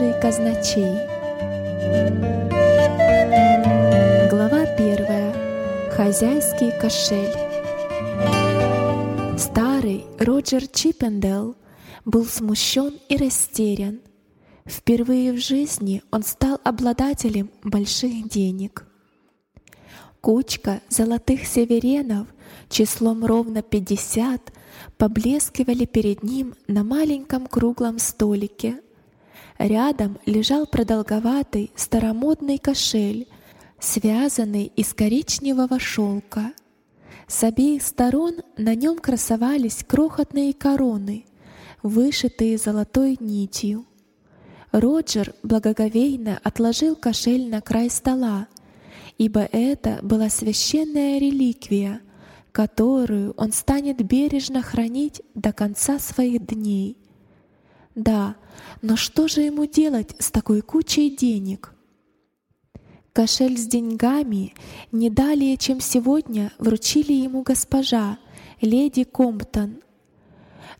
Божий казначей. Глава первая. Хозяйский кошель. Старый Роджер Чиппендел был смущен и растерян. Впервые в жизни он стал обладателем больших денег. Кучка золотых северенов числом ровно пятьдесят поблескивали перед ним на маленьком круглом столике. Рядом лежал продолговатый старомодный кошель, связанный из коричневого шелка. С обеих сторон на нем красовались крохотные короны, вышитые золотой нитью. Роджер благоговейно отложил кошель на край стола, ибо это была священная реликвия, которую он станет бережно хранить до конца своих дней. Да, но что же ему делать с такой кучей денег? Кошель с деньгами не далее, чем сегодня, вручили ему госпожа, леди Комптон.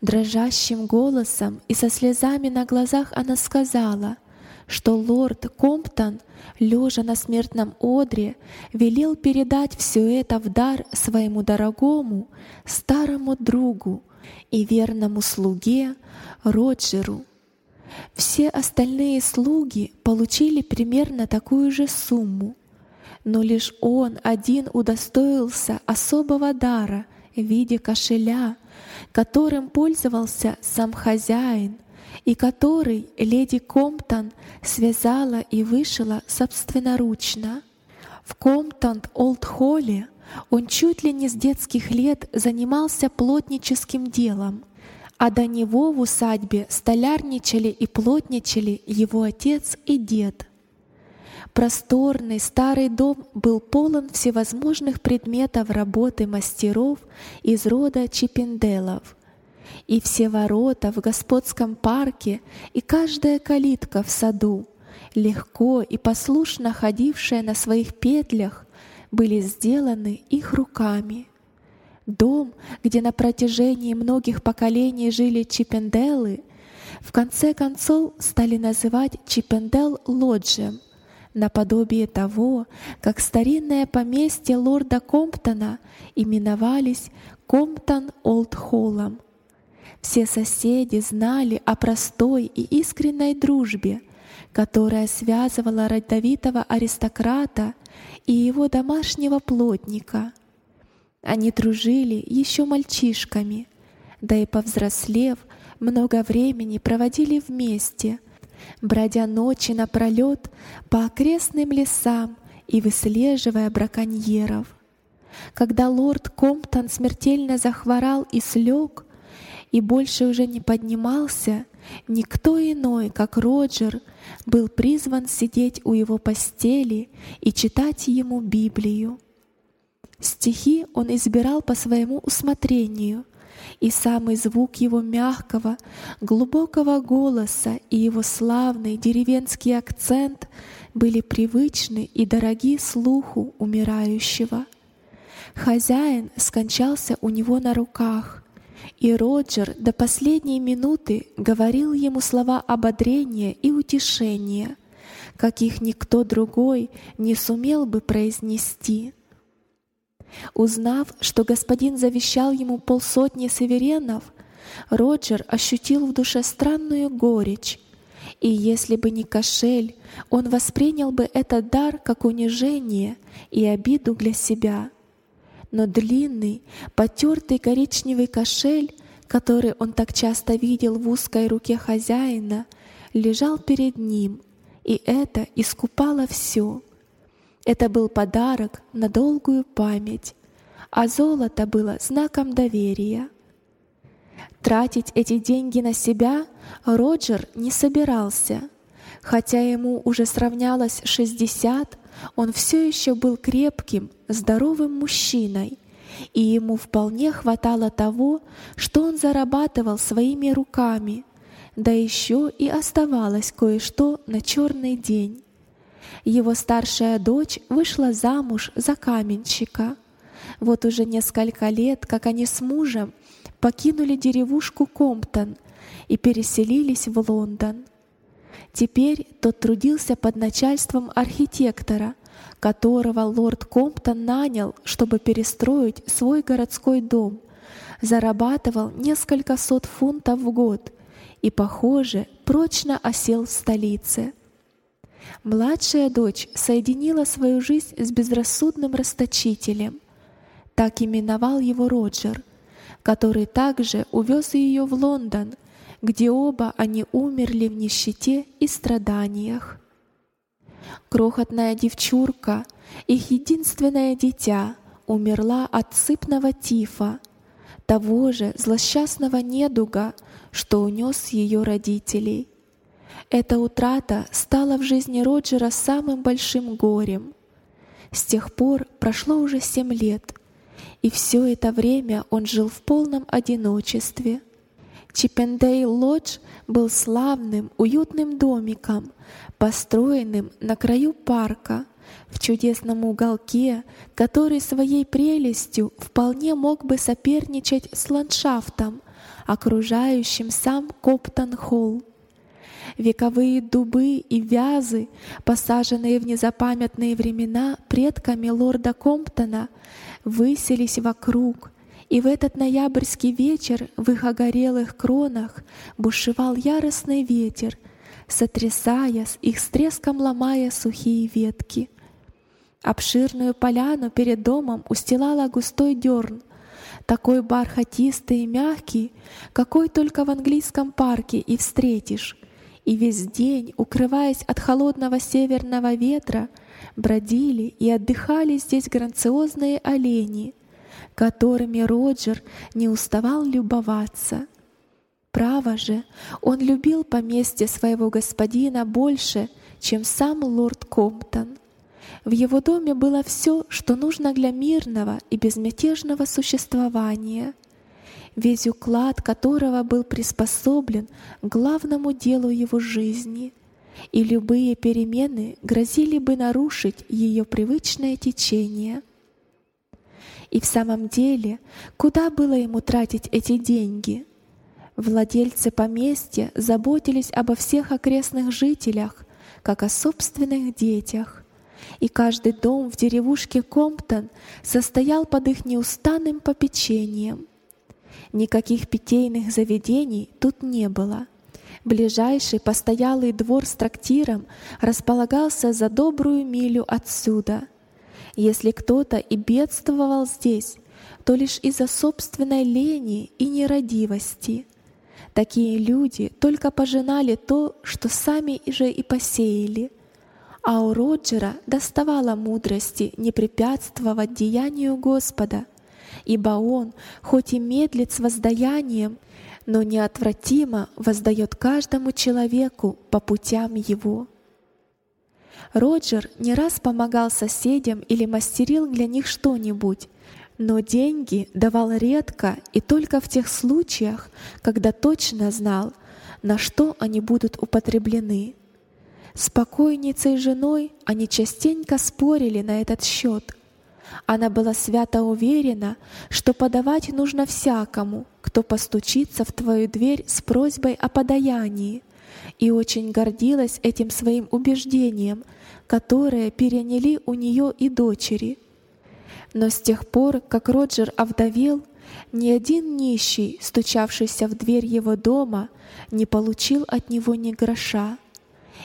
Дрожащим голосом и со слезами на глазах она сказала — что лорд Комптон, лежа на смертном одре, велел передать все это в дар своему дорогому старому другу и верному слуге Роджеру. Все остальные слуги получили примерно такую же сумму, но лишь он один удостоился особого дара в виде кошеля, которым пользовался сам хозяин — и который леди Комптон связала и вышила собственноручно. В Комптон-Олд-Холле он чуть ли не с детских лет занимался плотническим делом, а до него в усадьбе столярничали и плотничали его отец и дед. Просторный старый дом был полон всевозможных предметов работы мастеров из рода Чиппенделов — и все ворота в господском парке, и каждая калитка в саду, легко и послушно ходившая на своих петлях, были сделаны их руками. Дом, где на протяжении многих поколений жили чипенделы, в конце концов стали называть Чипендел-лоджем, наподобие того, как старинное поместье лорда Комптона именовались Комптон-Олд-Холлом — все соседи знали о простой и искренней дружбе, которая связывала родовитого аристократа и его домашнего плотника. Они дружили еще мальчишками, да и повзрослев, много времени проводили вместе, бродя ночи напролет по окрестным лесам и выслеживая браконьеров. Когда лорд Комптон смертельно захворал и слег, и больше уже не поднимался, никто иной, как Роджер, был призван сидеть у его постели и читать ему Библию. Стихи он избирал по своему усмотрению, и самый звук его мягкого, глубокого голоса и его славный деревенский акцент были привычны и дороги слуху умирающего. Хозяин скончался у него на руках, и Роджер до последней минуты говорил ему слова ободрения и утешения, каких никто другой не сумел бы произнести. Узнав, что господин завещал ему полсотни северенов, Роджер ощутил в душе странную горечь, и если бы не кошель, он воспринял бы этот дар как унижение и обиду для себя — но длинный, потертый коричневый кошель, который он так часто видел в узкой руке хозяина, лежал перед ним, и это искупало все. Это был подарок на долгую память, а золото было знаком доверия. Тратить эти деньги на себя Роджер не собирался. Хотя ему уже сравнялось шестьдесят, он все еще был крепким, здоровым мужчиной, и ему вполне хватало того, что он зарабатывал своими руками, да еще и оставалось кое-что на черный день. Его старшая дочь вышла замуж за каменщика. Вот уже несколько лет, как они с мужем покинули деревушку Комптон и переселились в Лондон. Теперь тот трудился под начальством архитектора, которого лорд Комптон нанял, чтобы перестроить свой городской дом, зарабатывал несколько сот фунтов в год и, похоже, прочно осел в столице. Младшая дочь соединила свою жизнь с безрассудным расточителем. Так именовал его Роджер, который также увез ее в Лондон, где оба они умерли в нищете и страданиях. Крохотная девчурка, их единственное дитя, умерла от сыпного тифа, того же злосчастного недуга, что унес ее родителей. Эта утрата стала в жизни Роджера самым большим горем. С тех пор прошло уже семь лет, и все это время он жил в полном одиночестве. Чиппендейл Лодж был славным, уютным домиком, построенным на краю парка, в чудесном уголке, который своей прелестью вполне мог бы соперничать с ландшафтом, окружающим сам Коптон-Холл. Вековые дубы и вязы, посаженные в незапамятные времена предками лорда Комптона, высились вокруг, и в этот ноябрьский вечер в их огорелых кронах бушевал яростный ветер, сотрясая с их с треском ломая сухие ветки. Обширную поляну перед домом устилала густой дерн, такой бархатистый и мягкий, какой только в английском парке и встретишь. И весь день, укрываясь от холодного северного ветра, бродили и отдыхали здесь грациозные олени, которыми Роджер не уставал любоваться. Право же, он любил поместье своего господина больше, чем сам лорд Комптон. В его доме было все, что нужно для мирного и безмятежного существования, весь уклад которого был приспособлен к главному делу его жизни, и любые перемены грозили бы нарушить ее привычное течение. И в самом деле, куда было ему тратить эти деньги? Владельцы поместья заботились обо всех окрестных жителях, как о собственных детях и каждый дом в деревушке Комптон состоял под их неустанным попечением. Никаких питейных заведений тут не было. Ближайший постоялый двор с трактиром располагался за добрую милю отсюда. Если кто-то и бедствовал здесь, то лишь из-за собственной лени и нерадивости. Такие люди только пожинали то, что сами же и посеяли — а у Роджера доставало мудрости не препятствовать деянию Господа, ибо Он, хоть и медлит с воздаянием, но неотвратимо воздает каждому человеку по путям его. Роджер не раз помогал соседям или мастерил для них что-нибудь, но деньги давал редко и только в тех случаях, когда точно знал, на что они будут употреблены. С покойницей женой они частенько спорили на этот счет. Она была свято уверена, что подавать нужно всякому, кто постучится в твою дверь с просьбой о подаянии, и очень гордилась этим своим убеждением, которое переняли у нее и дочери. Но с тех пор, как Роджер овдовел, ни один нищий, стучавшийся в дверь его дома, не получил от него ни гроша.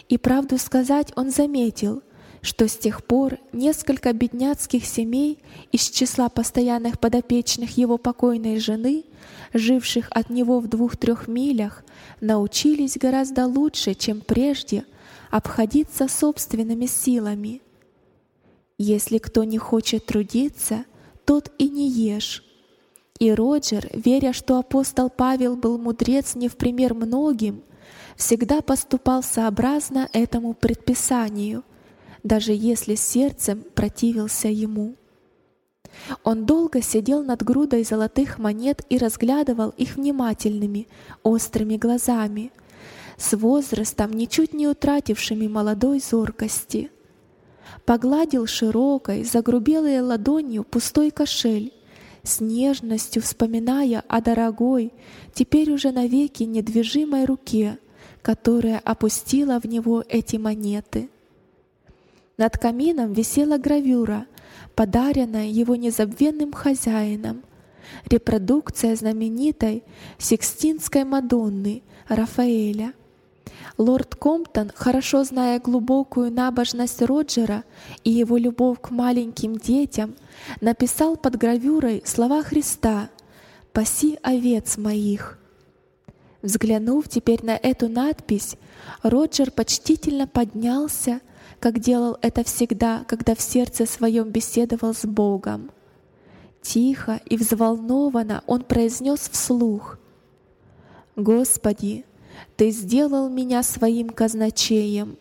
И правду сказать, он заметил, что с тех пор несколько бедняцких семей из числа постоянных подопечных его покойной жены, живших от него в двух-трех милях, научились гораздо лучше, чем прежде, обходиться собственными силами. Если кто не хочет трудиться, тот и не ешь. И Роджер, веря, что апостол Павел был мудрец не в пример многим, всегда поступал сообразно этому предписанию, даже если сердцем противился ему. Он долго сидел над грудой золотых монет и разглядывал их внимательными, острыми глазами, с возрастом ничуть не утратившими молодой зоркости. Погладил широкой, загрубелой ладонью пустой кошель, с нежностью вспоминая о дорогой, теперь уже навеки недвижимой руке, которая опустила в него эти монеты. Над камином висела гравюра, подаренная его незабвенным хозяином, репродукция знаменитой Сикстинской Мадонны Рафаэля. Лорд Комптон, хорошо зная глубокую набожность Роджера и его любовь к маленьким детям, написал под гравюрой слова Христа «Паси овец моих». Взглянув теперь на эту надпись, Роджер почтительно поднялся, как делал это всегда, когда в сердце своем беседовал с Богом. Тихо и взволнованно он произнес вслух «Господи, Ты сделал меня своим казначеем.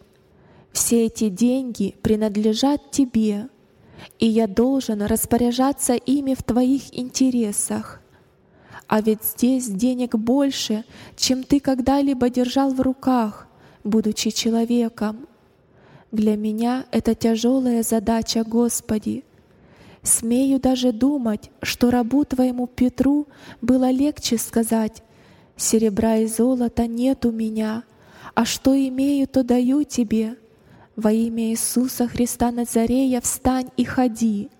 Все эти деньги принадлежат Тебе, и я должен распоряжаться ими в Твоих интересах. А ведь здесь денег больше, чем ты когда-либо держал в руках, будучи человеком. Для меня это тяжелая задача, Господи. Смею даже думать, что рабу Твоему Петру было легче сказать, «Серебра и золота нет у меня, а что имею, то даю Тебе. Во имя Иисуса Христа Назарея встань и ходи».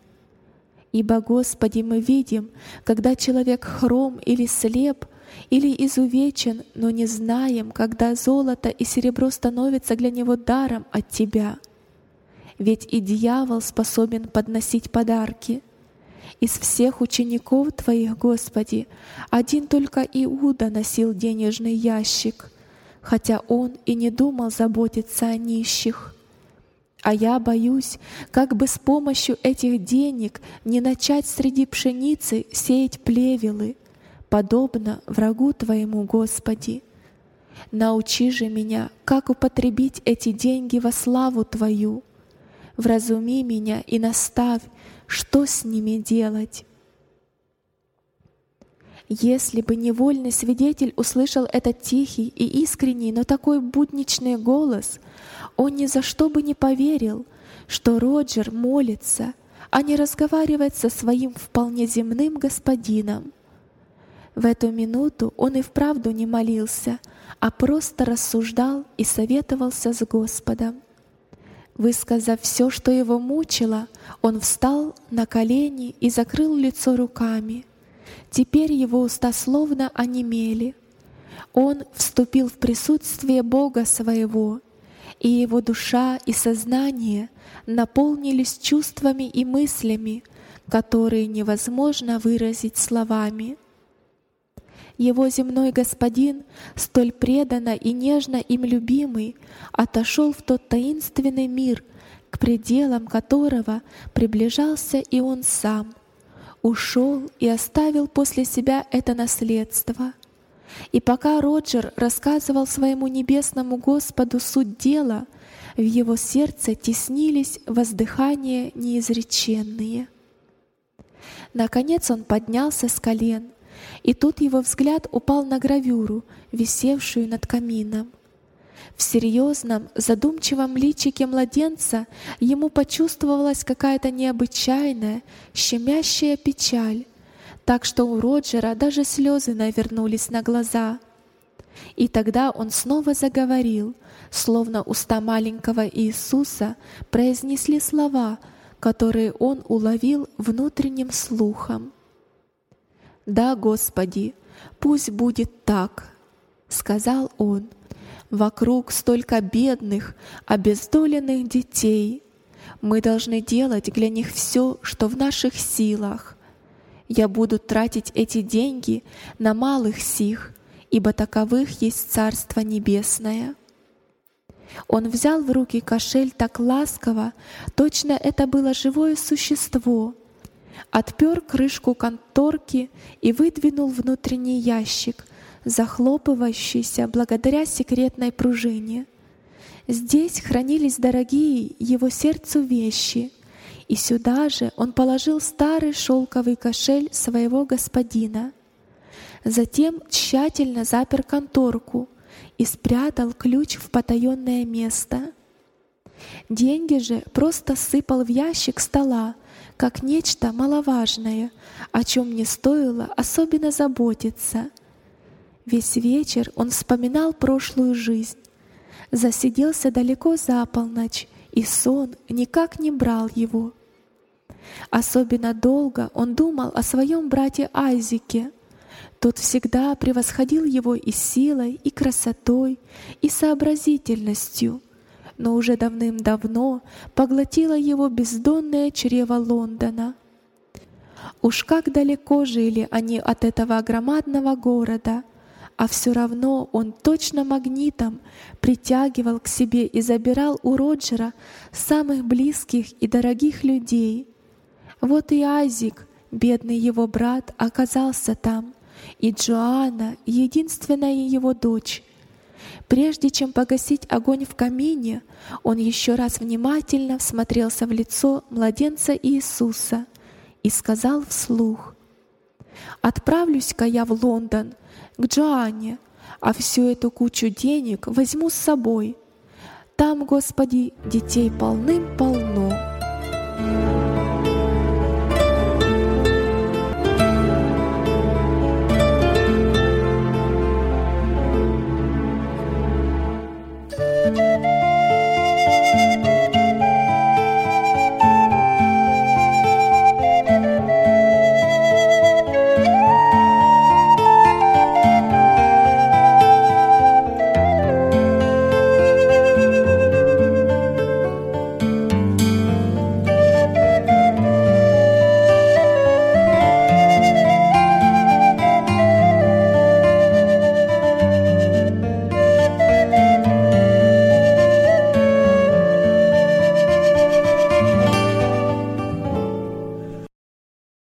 Ибо, Господи, мы видим, когда человек хром или слеп, или изувечен, но не знаем, когда золото и серебро становятся для него даром от Тебя. Ведь и дьявол способен подносить подарки. Из всех учеников Твоих, Господи, один только Иуда носил денежный ящик, хотя он и не думал заботиться о нищих. А я боюсь, как бы с помощью этих денег не начать среди пшеницы сеять плевелы, подобно врагу Твоему, Господи. Научи же меня, как употребить эти деньги во славу Твою. Вразуми меня и наставь, что с ними делать. Если бы невольный свидетель услышал этот тихий и искренний, но такой будничный голос, он ни за что бы не поверил, что Роджер молится, а не разговаривает со своим вполне земным господином. В эту минуту он и вправду не молился, а просто рассуждал и советовался с Господом. Высказав все, что его мучило, он встал на колени и закрыл лицо руками — Теперь его уста словно онемели. Он вступил в присутствие Бога своего, и его душа и сознание наполнились чувствами и мыслями, которые невозможно выразить словами. Его земной господин, столь преданно и нежно им любимый, отошел в тот таинственный мир, к пределам которого приближался и он сам — ушел и оставил после себя это наследство. И пока Роджер рассказывал своему небесному Господу суть дела, в его сердце теснились воздыхания неизреченные. Наконец он поднялся с колен, и тут его взгляд упал на гравюру, висевшую над камином — в серьезном, задумчивом личике младенца ему почувствовалась какая-то необычайная, щемящая печаль, так что у Роджера даже слезы навернулись на глаза. И тогда он снова заговорил, словно уста маленького Иисуса произнесли слова, которые он уловил внутренним слухом. «Да, Господи, пусть будет так», — сказал он, — Вокруг столько бедных, обездоленных детей. Мы должны делать для них все, что в наших силах. Я буду тратить эти деньги на малых сих, ибо таковых есть Царство Небесное. Он взял в руки кошель так ласково, точно это было живое существо, отпер крышку конторки и выдвинул внутренний ящик, захлопывающийся благодаря секретной пружине. Здесь хранились дорогие его сердцу вещи, и сюда же он положил старый шелковый кошель своего господина. Затем тщательно запер конторку и спрятал ключ в потаенное место. Деньги же просто сыпал в ящик стола, как нечто маловажное, о чем не стоило особенно заботиться — Весь вечер он вспоминал прошлую жизнь. Засиделся далеко за полночь, и сон никак не брал его. Особенно долго он думал о своем брате Айзеке. Тот всегда превосходил его и силой, и красотой, и сообразительностью, но уже давным-давно поглотило его бездонное чрево Лондона. Уж как далеко жили они от этого громадного города — а все равно он точно магнитом притягивал к себе и забирал у Роджера самых близких и дорогих людей. Вот и Айзик, бедный его брат, оказался там, и Джоанна, единственная его дочь. Прежде чем погасить огонь в камине, он еще раз внимательно всмотрелся в лицо младенца Иисуса и сказал вслух, «Отправлюсь-ка я в Лондон, к Джоанне, а всю эту кучу денег возьму с собой. Там, Господи, детей полным-полно.